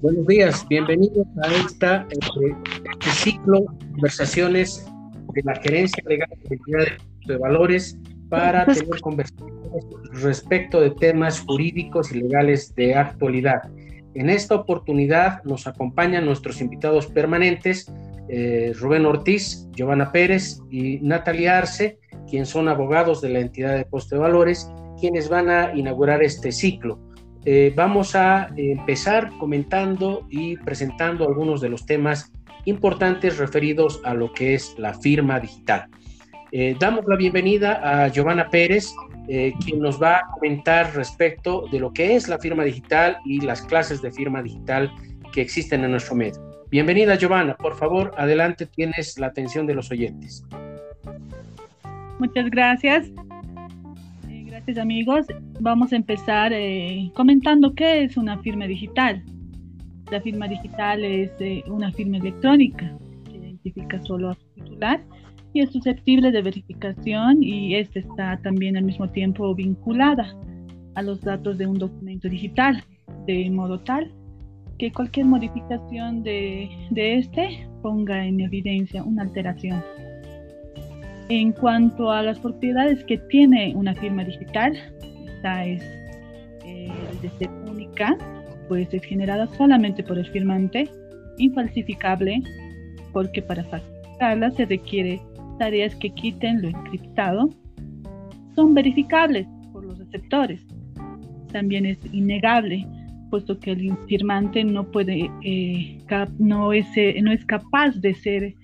Buenos días, bienvenidos a esta, este, este ciclo de conversaciones de la gerencia legal de valores para tener conversaciones respecto de temas jurídicos y legales de actualidad. En esta oportunidad nos acompañan nuestros invitados permanentes, eh, Rubén Ortiz, Giovanna Pérez y Natalia Arce, quienes son abogados de la entidad de coste de valores, quienes van a inaugurar este ciclo. Eh, vamos a empezar comentando y presentando algunos de los temas importantes referidos a lo que es la firma digital. Eh, damos la bienvenida a Giovanna Pérez, eh, quien nos va a comentar respecto de lo que es la firma digital y las clases de firma digital que existen en nuestro medio. Bienvenida Giovanna, por favor, adelante, tienes la atención de los oyentes. Muchas gracias. Amigos. Vamos a empezar comentando qué es una firma digital. La firma digital es eh, una firma electrónica que identifica solo a su titular y es susceptible de verificación y esta está también al mismo tiempo vinculada a los datos de un documento digital, de modo tal que cualquier modificación de este ponga en evidencia una alteración. En cuanto a las propiedades que tiene una firma digital, esta es eh, única, pues es generada solamente por el firmante, infalsificable, porque para falsificarla se requiere tareas que quiten lo encriptado, son verificables por los receptores. También es innegable, puesto que el firmante no puede, eh, no, es, eh, no es capaz de ser,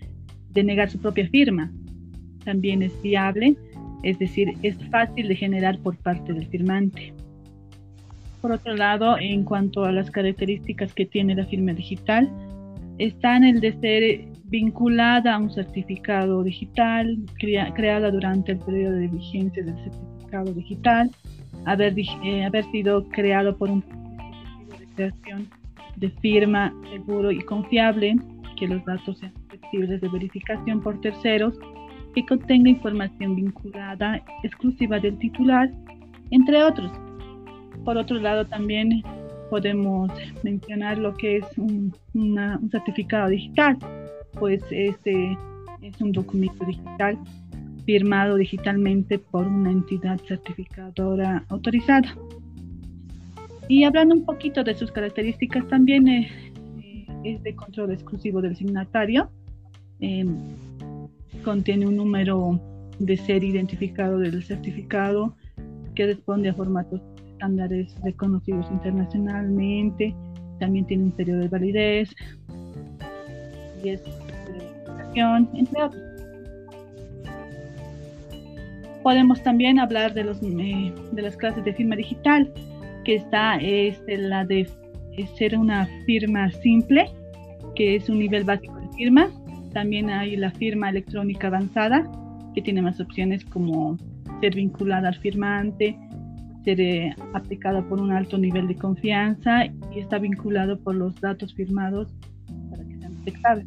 de negar su propia firma. También es viable, es decir, es fácil de generar por parte del firmante. Por otro lado, en cuanto a las características que tiene la firma digital, está el de ser vinculada a un certificado digital, creada durante el periodo de vigencia del certificado digital, haber, eh, haber sido creado por un de creación de firma seguro y confiable, que los datos sean susceptibles de verificación por terceros, que contenga información vinculada exclusiva del titular, entre otros. Por otro lado, también podemos mencionar lo que es un, certificado digital, pues este es un documento digital firmado digitalmente por una entidad certificadora autorizada. Y hablando un poquito de sus características, también es, es de control exclusivo del signatario. Em, contiene un número de serie identificado del certificado que responde a formatos estándares reconocidos internacionalmente, también tiene un periodo de validez y es de entre otros. Podemos también hablar de, los, eh, de las clases de firma digital, que está es la de ser una firma simple, que es un nivel básico de firma. También hay la firma electrónica avanzada, que tiene más opciones como ser vinculada al firmante, ser eh, aplicado por un alto nivel de confianza y está vinculado por los datos firmados para que sean detectables.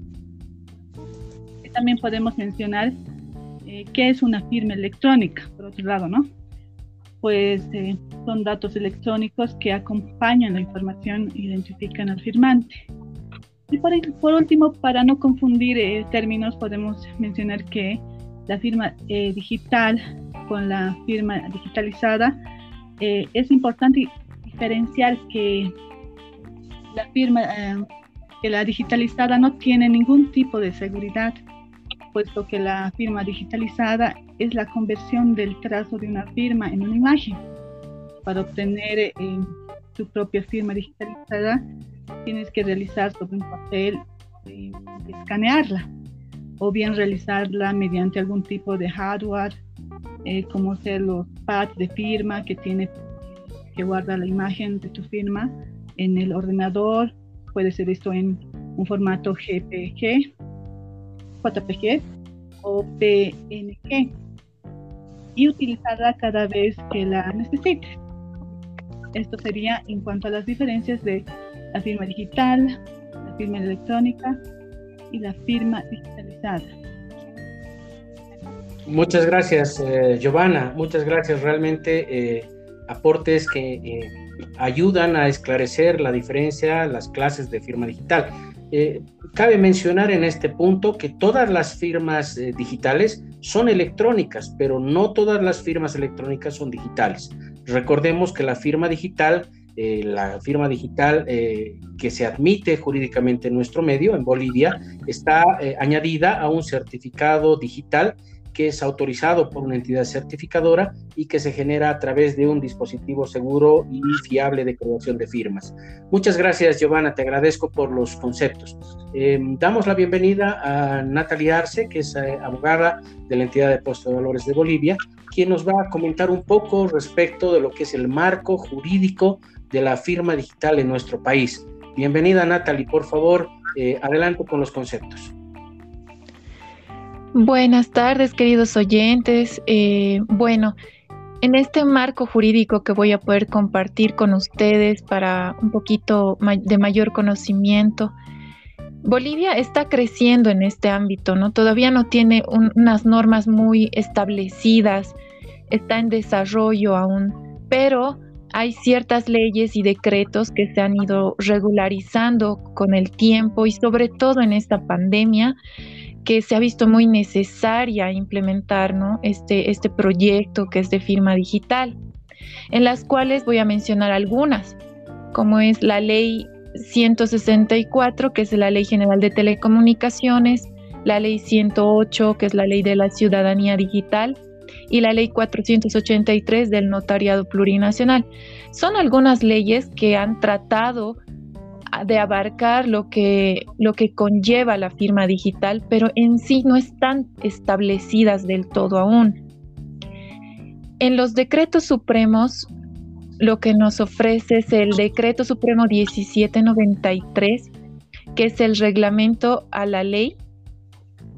También podemos mencionar eh, qué es una firma electrónica, por otro lado, ¿no? Pues eh, son datos electrónicos que acompañan la información e identifican al firmante. Y por, último, para no confundir términos, podemos mencionar que la firma digital con la firma digitalizada eh, es importante diferenciar que la firma, eh, que la digitalizada no tiene ningún tipo de seguridad, puesto que la firma digitalizada es la conversión del trazo de una firma en una imagen. Para obtener eh, tu propia firma digitalizada, tienes que realizar sobre un papel y escanearla, o bien realizarla mediante algún tipo de hardware eh, como ser los pads de firma que tiene que guarda la imagen de tu firma en el ordenador. Puede ser esto en un formato GPG, JPG o PNG y utilizarla cada vez que la necesites. Esto sería en cuanto a las diferencias de la firma digital, la firma electrónica y la firma digitalizada. Muchas gracias, eh, Giovanna. Muchas gracias. Realmente eh, aportes que eh, ayudan a esclarecer la diferencia, las clases de firma digital. Cabe mencionar en este punto que todas las firmas digitales son electrónicas, pero no todas las firmas electrónicas son digitales. Recordemos que la firma digital, eh, la firma digital que se admite jurídicamente en nuestro medio, en Bolivia, está añadida a un certificado digital que es autorizado por una entidad certificadora y que se genera a través de un dispositivo seguro y fiable de creación de firmas. Muchas gracias, Giovanna, te agradezco por los conceptos. Em, damos la bienvenida a Natalia Arce, que es eh, abogada de la entidad de puesto de valores de Bolivia, quien nos va a comentar un poco respecto de lo que es el marco jurídico de la firma digital en nuestro país. Bienvenida, Natalie, por favor, eh, adelante con los conceptos. Buenas tardes, queridos oyentes. Eh, bueno, en este marco jurídico que voy a poder compartir con ustedes para un poquito de mayor conocimiento, Bolivia está creciendo en este ámbito, ¿no? Todavía no tiene unas normas muy establecidas, está en desarrollo aún, pero hay ciertas leyes y decretos que se han ido regularizando con el tiempo y sobre todo en esta pandemia que se ha visto muy necesaria implementar este, este proyecto que es de firma digital, en las cuales voy a mencionar algunas, como es la ley 164, que es la Ley General de Telecomunicaciones, la Ley 108, que es la Ley de la Ciudadanía Digital, y la Ley 483 del Notariado Plurinacional. Son algunas leyes que han tratado de abarcar lo que, lo que conlleva la firma digital, pero en sí no están establecidas del todo aún. En los decretos supremos, lo que nos ofrece es el decreto supremo 1793, que es el reglamento a la ley,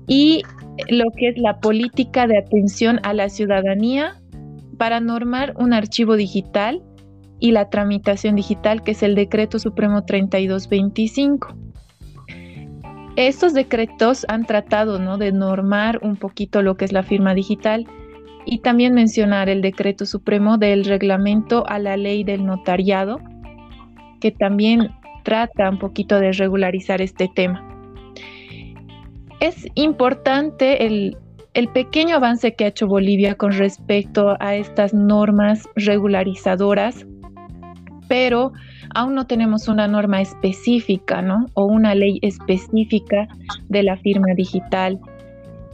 y lo que es la política de atención a la ciudadanía para normar un archivo digital y la tramitación digital, que es el Decreto Supremo 3225. Estos decretos han tratado ¿no? de normar un poquito lo que es la firma digital y también mencionar el Decreto Supremo del Reglamento a la Ley del Notariado, que también trata un poquito de regularizar este tema. Es importante el, pequeño avance que ha hecho Bolivia con respecto a estas normas regularizadoras pero aún no tenemos una norma específica, ¿no? O una ley específica de la firma digital.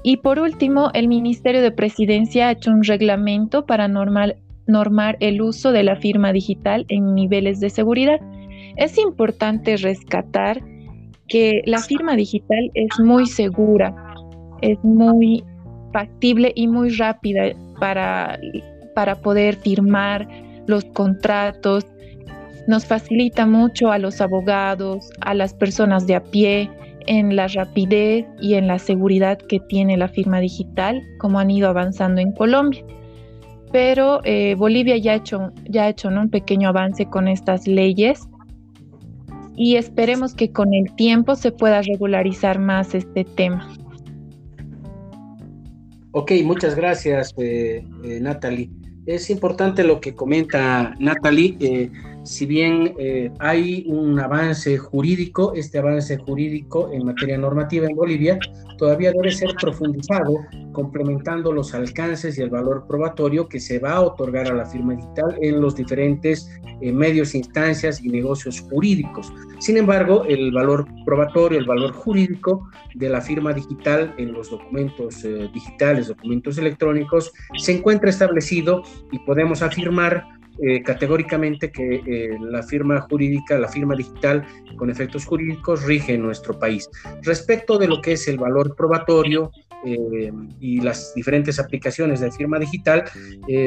Y por último, el Ministerio de Presidencia ha hecho un reglamento para normar el uso de la firma digital en niveles de seguridad. Es importante rescatar que la firma digital es muy segura, es muy factible y muy rápida para, para poder firmar los contratos, nos facilita mucho a los abogados, a las personas de a pie, en la rapidez y en la seguridad que tiene la firma digital, como han ido avanzando en Colombia. Pero eh, Bolivia ya ha hecho, ya ha hecho un pequeño avance con estas leyes y esperemos que con el tiempo se pueda regularizar más este tema. Ok, muchas gracias, eh, eh, Natalie. Es importante lo que comenta Natalie si bien eh, hay un avance jurídico, este avance jurídico en materia normativa en Bolivia todavía debe ser profundizado, complementando los alcances y el valor probatorio que se va a otorgar a la firma digital en los diferentes eh, medios, instancias y negocios jurídicos. Sin embargo, el valor probatorio, el valor jurídico de la firma digital en los documentos eh, digitales, documentos electrónicos, se encuentra establecido y podemos afirmar eh, categóricamente que eh, la firma jurídica, la firma digital con efectos jurídicos rige en nuestro país. Respecto de lo que es el valor probatorio eh, y las diferentes aplicaciones de firma digital,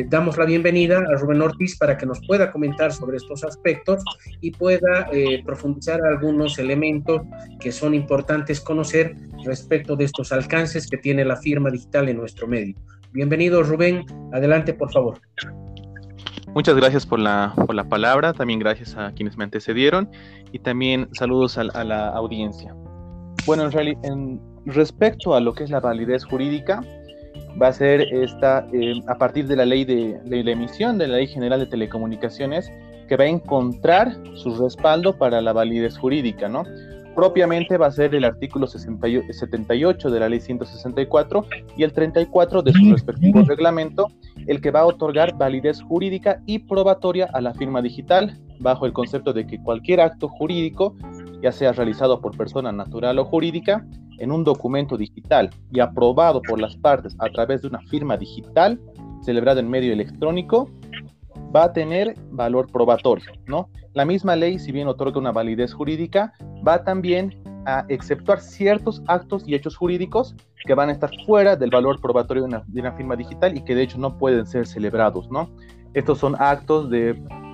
damos la bienvenida a Rubén Ortiz para que nos pueda comentar sobre estos aspectos y pueda profundizar algunos elementos que son importantes conocer respecto de estos alcances que tiene la firma digital en nuestro medio. Bienvenido Rubén, adelante por favor. Muchas gracias por la, por la palabra, también gracias a quienes me antecedieron y también saludos a, la audiencia. Bueno, en realidad, en, respecto a lo que es la validez jurídica, va a ser esta, eh, a partir de la ley de, de, la emisión de la Ley General de Telecomunicaciones, que va a encontrar su respaldo para la validez jurídica, ¿no? Propiamente va a ser el artículo 78 de la ley 164 y el 34 de su respectivo reglamento, el que va a otorgar validez jurídica y probatoria a la firma digital, bajo el concepto de que cualquier acto jurídico, ya sea realizado por persona natural o jurídica, en un documento digital y aprobado por las partes a través de una firma digital celebrada en medio electrónico, va a tener valor probatorio, ¿no? La misma ley, si bien otorga una validez jurídica, va también a exceptuar ciertos actos y hechos jurídicos que van a estar fuera del valor probatorio de una, firma digital y que de hecho no pueden ser celebrados, ¿no? Estos son actos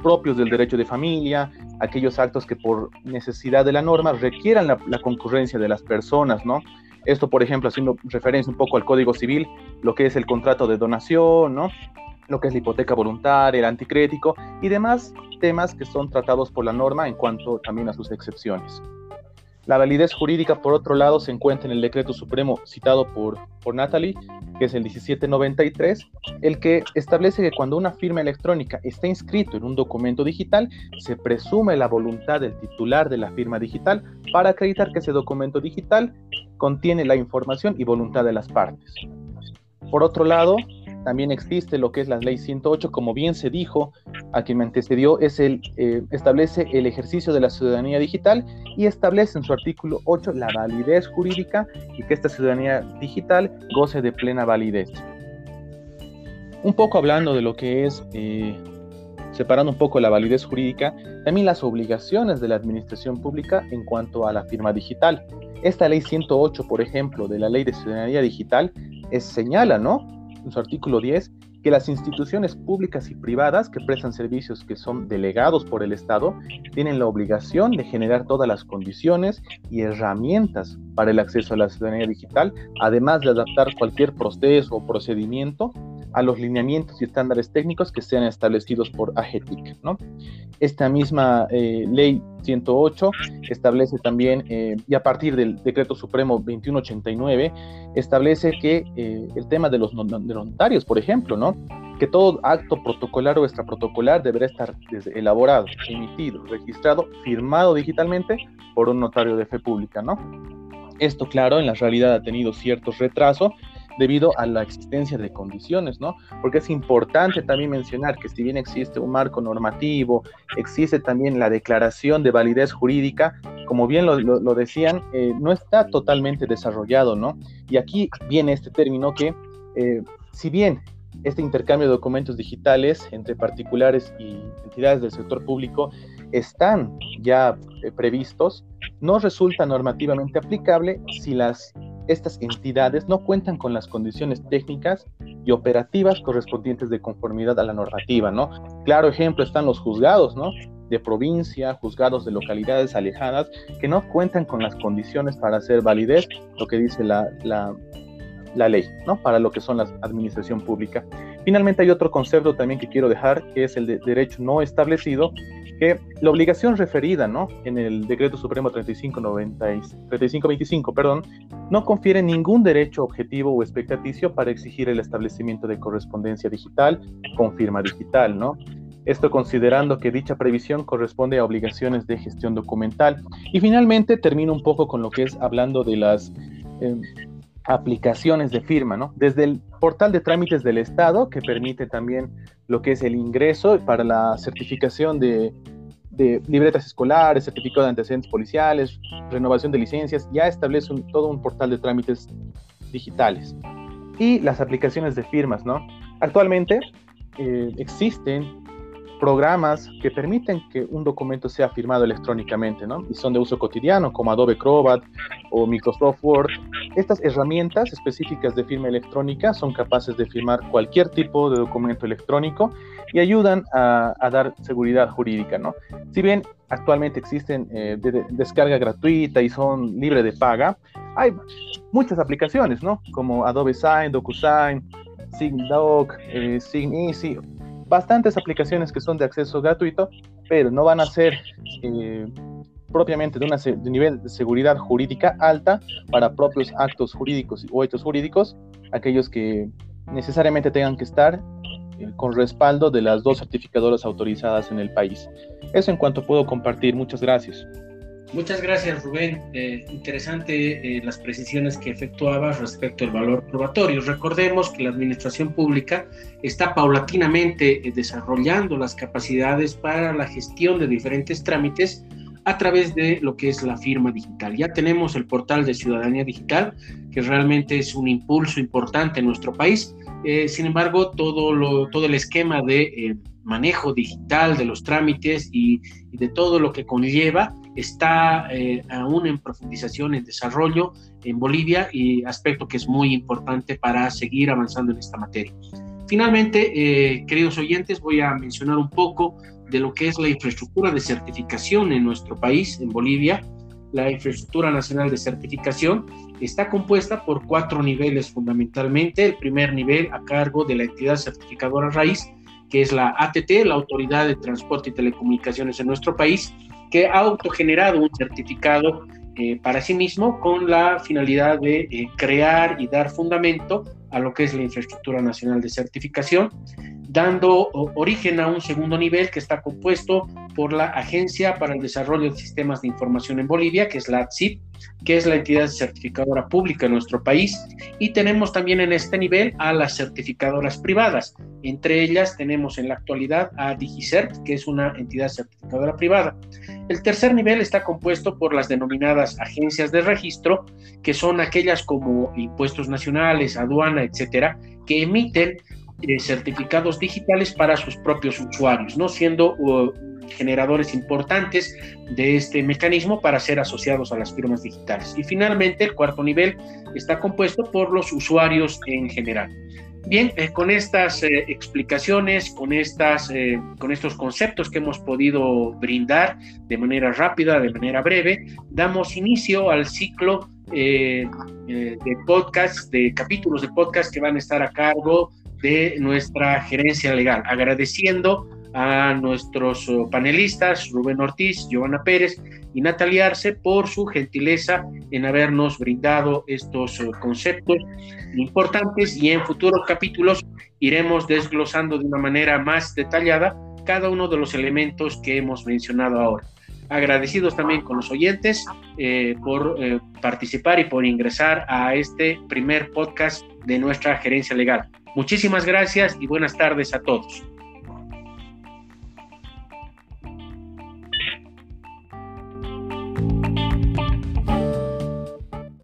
propios del derecho de familia, aquellos actos que por necesidad de la norma requieran la, la concurrencia de las personas, ¿no? Esto, por ejemplo, haciendo referencia un poco al Código Civil, lo que es el contrato de donación, ¿no? lo que es la hipoteca voluntaria, el anticrético y demás temas que son tratados por la norma en cuanto también a sus excepciones. La validez jurídica, por otro lado, se encuentra en el decreto supremo citado por, por Natalie, que es el 1793, el que establece que cuando una firma electrónica está inscrito en un documento digital, se presume la voluntad del titular de la firma digital para acreditar que ese documento digital contiene la información y voluntad de las partes. Por otro lado, también existe lo que es la ley 108, como bien se dijo a quien me antecedió, es el, eh, establece el ejercicio de la ciudadanía digital y establece en su artículo 8 la validez jurídica y que esta ciudadanía digital goce de plena validez. Un poco hablando de lo que es, eh, separando un poco la validez jurídica, también las obligaciones de la administración pública en cuanto a la firma digital. Esta ley 108, por ejemplo, de la ley de ciudadanía digital, es, señala, ¿no? En su artículo 10 que las instituciones públicas y privadas que prestan servicios que son delegados por el Estado tienen la obligación de generar todas las condiciones y herramientas para el acceso a la ciudadanía digital, además de adaptar cualquier proceso o procedimiento a los lineamientos y estándares técnicos que sean establecidos por AGETIC. ¿no? Esta misma eh, ley 108 establece también, eh, y a partir del decreto supremo 2189, establece que eh, el tema de los notarios, por ejemplo, ¿no? que todo acto protocolar o extraprotocolar deberá estar elaborado, emitido, registrado, firmado digitalmente por un notario de fe pública, ¿no? Esto, claro, en la realidad ha tenido cierto retraso debido a la existencia de condiciones, ¿no? Porque es importante también mencionar que si bien existe un marco normativo, existe también la declaración de validez jurídica, como bien lo, decían, eh, no está totalmente desarrollado, ¿no? Y aquí viene este término que, eh, si bien este intercambio de documentos digitales entre particulares y entidades del sector público están ya eh, previstos, no resulta normativamente aplicable si las estas entidades no cuentan con las condiciones técnicas y operativas correspondientes de conformidad a la normativa, ¿no? Claro ejemplo están los juzgados, ¿no? De provincia, juzgados de localidades alejadas, que no cuentan con las condiciones para hacer validez lo que dice la, la, ley, ¿no? Para lo que son la administración pública. Finalmente hay otro concepto también que quiero dejar, que es el de derecho no establecido, que la obligación referida ¿no? en el Decreto Supremo 3525 perdón, no confiere ningún derecho objetivo o expectaticio para exigir el establecimiento de correspondencia digital con firma digital. ¿no? Esto considerando que dicha previsión corresponde a obligaciones de gestión documental. Y finalmente termino un poco con lo que es hablando de las... Eh, aplicaciones de firma, ¿no? Desde el portal de trámites del Estado, que permite también lo que es el ingreso para la certificación de, libretas escolares, certificado de antecedentes policiales, renovación de licencias, ya establece todo un portal de trámites digitales. Y las aplicaciones de firmas, ¿no? Actualmente eh, existen programas que permiten que un documento sea firmado electrónicamente, ¿no? Y son de uso cotidiano, como Adobe Acrobat o Microsoft Word. Estas herramientas específicas de firma electrónica son capaces de firmar cualquier tipo de documento electrónico y ayudan a, dar seguridad jurídica, ¿no? Si bien actualmente existen eh, de, descarga gratuita y son libre de paga, hay muchas aplicaciones, ¿no? Como Adobe Sign, DocuSign, SignDoc, eh, SignEasy, bastantes aplicaciones que son de acceso gratuito, pero no van a ser eh, propiamente de, un nivel de seguridad jurídica alta para propios actos jurídicos o hechos jurídicos, aquellos que necesariamente tengan que estar con respaldo de las dos certificadoras autorizadas en el país. Eso en cuanto puedo compartir. Muchas gracias. Muchas gracias, Rubén. Eh, interesante eh, las precisiones que efectuabas respecto al valor probatorio. Recordemos que la administración pública está paulatinamente eh, desarrollando las capacidades para la gestión de diferentes trámites a través de lo que es la firma digital. Ya tenemos el portal de ciudadanía digital, que realmente es un impulso importante en nuestro país. sin embargo, todo, lo, todo el esquema de manejo digital de los trámites y, de todo lo que conlleva está eh, aún en profundización, en desarrollo en Bolivia y aspecto que es muy importante para seguir avanzando en esta materia. Finalmente, eh, queridos oyentes, voy a mencionar un poco de lo que es la infraestructura de certificación en nuestro país, en Bolivia. La infraestructura nacional de certificación está compuesta por cuatro niveles fundamentalmente. El primer nivel a cargo de la entidad certificadora raíz, que es la ATT, la Autoridad de Transporte y Telecomunicaciones en nuestro país, que ha autogenerado un certificado eh, para sí mismo con la finalidad de eh, crear y dar fundamento a lo que es la infraestructura nacional de certificación, dando origen a un segundo nivel que está compuesto por la Agencia para el Desarrollo de Sistemas de Información en Bolivia, que es la ATSIP, que es la entidad certificadora pública en nuestro país, y tenemos también en este nivel a las certificadoras privadas. Entre ellas tenemos en la actualidad a DigiCert, que es una entidad certificadora privada. El tercer nivel está compuesto por las denominadas agencias de registro, que son aquellas como impuestos nacionales, aduana, etcétera, que emiten eh, certificados digitales para sus propios usuarios, no siendo uh, generadores importantes de este mecanismo para ser asociados a las firmas digitales. Y finalmente, el cuarto nivel está compuesto por los usuarios en general. Bien, eh, con estas eh, explicaciones, con, estas, eh, con estos conceptos que hemos podido brindar de manera rápida, de manera breve, damos inicio al ciclo de podcast, de capítulos de podcast que van a estar a cargo de nuestra gerencia legal, agradeciendo a nuestros oh, panelistas, Rubén Ortiz, Giovanna Pérez y Natalia Arce, por su gentileza en habernos brindado estos oh, conceptos importantes y en futuros capítulos iremos desglosando de una manera más detallada cada uno de los elementos que hemos mencionado ahora. Agradecidos también con los oyentes eh, por eh, participar y por ingresar a este primer podcast de nuestra gerencia legal. Muchísimas gracias y buenas tardes a todos.